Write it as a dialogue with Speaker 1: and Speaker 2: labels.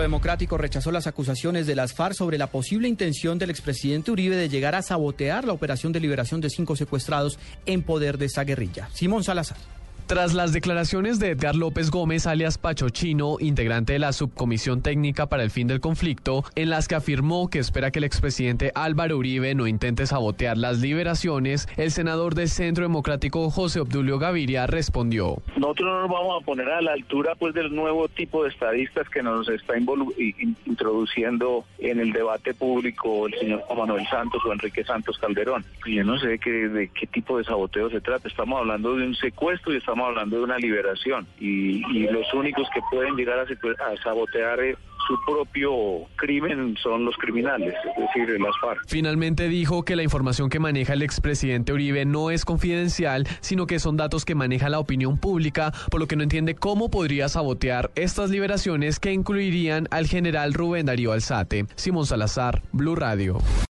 Speaker 1: Democrático rechazó las acusaciones de las FARC sobre la posible intención del expresidente Uribe de llegar a sabotear la operación de liberación de cinco secuestrados en poder de esa guerrilla. Simón Salazar.
Speaker 2: Tras las declaraciones de Edgar López Gómez, alias Pacho Chino, integrante de la Subcomisión Técnica para el Fin del Conflicto, en las que afirmó que espera que el expresidente Álvaro Uribe no intente sabotear las liberaciones, el senador del Centro Democrático José Obdulio Gaviria respondió.
Speaker 3: Nosotros no nos vamos a poner a la altura pues del nuevo tipo de estadistas que nos está introduciendo en el debate público el señor Manuel Santos o Enrique Santos Calderón. Yo no sé qué, de qué tipo de saboteo se trata. Estamos hablando de un secuestro y estamos hablando de una liberación y, los únicos que pueden llegar a, sabotear eh, su propio crimen son los criminales, es decir, las FARC.
Speaker 2: Finalmente dijo que la información que maneja el expresidente Uribe no es confidencial, sino que son datos que maneja la opinión pública, por lo que no entiende cómo podría sabotear estas liberaciones que incluirían al general Rubén Darío Alzate. Simón Salazar, Blue Radio.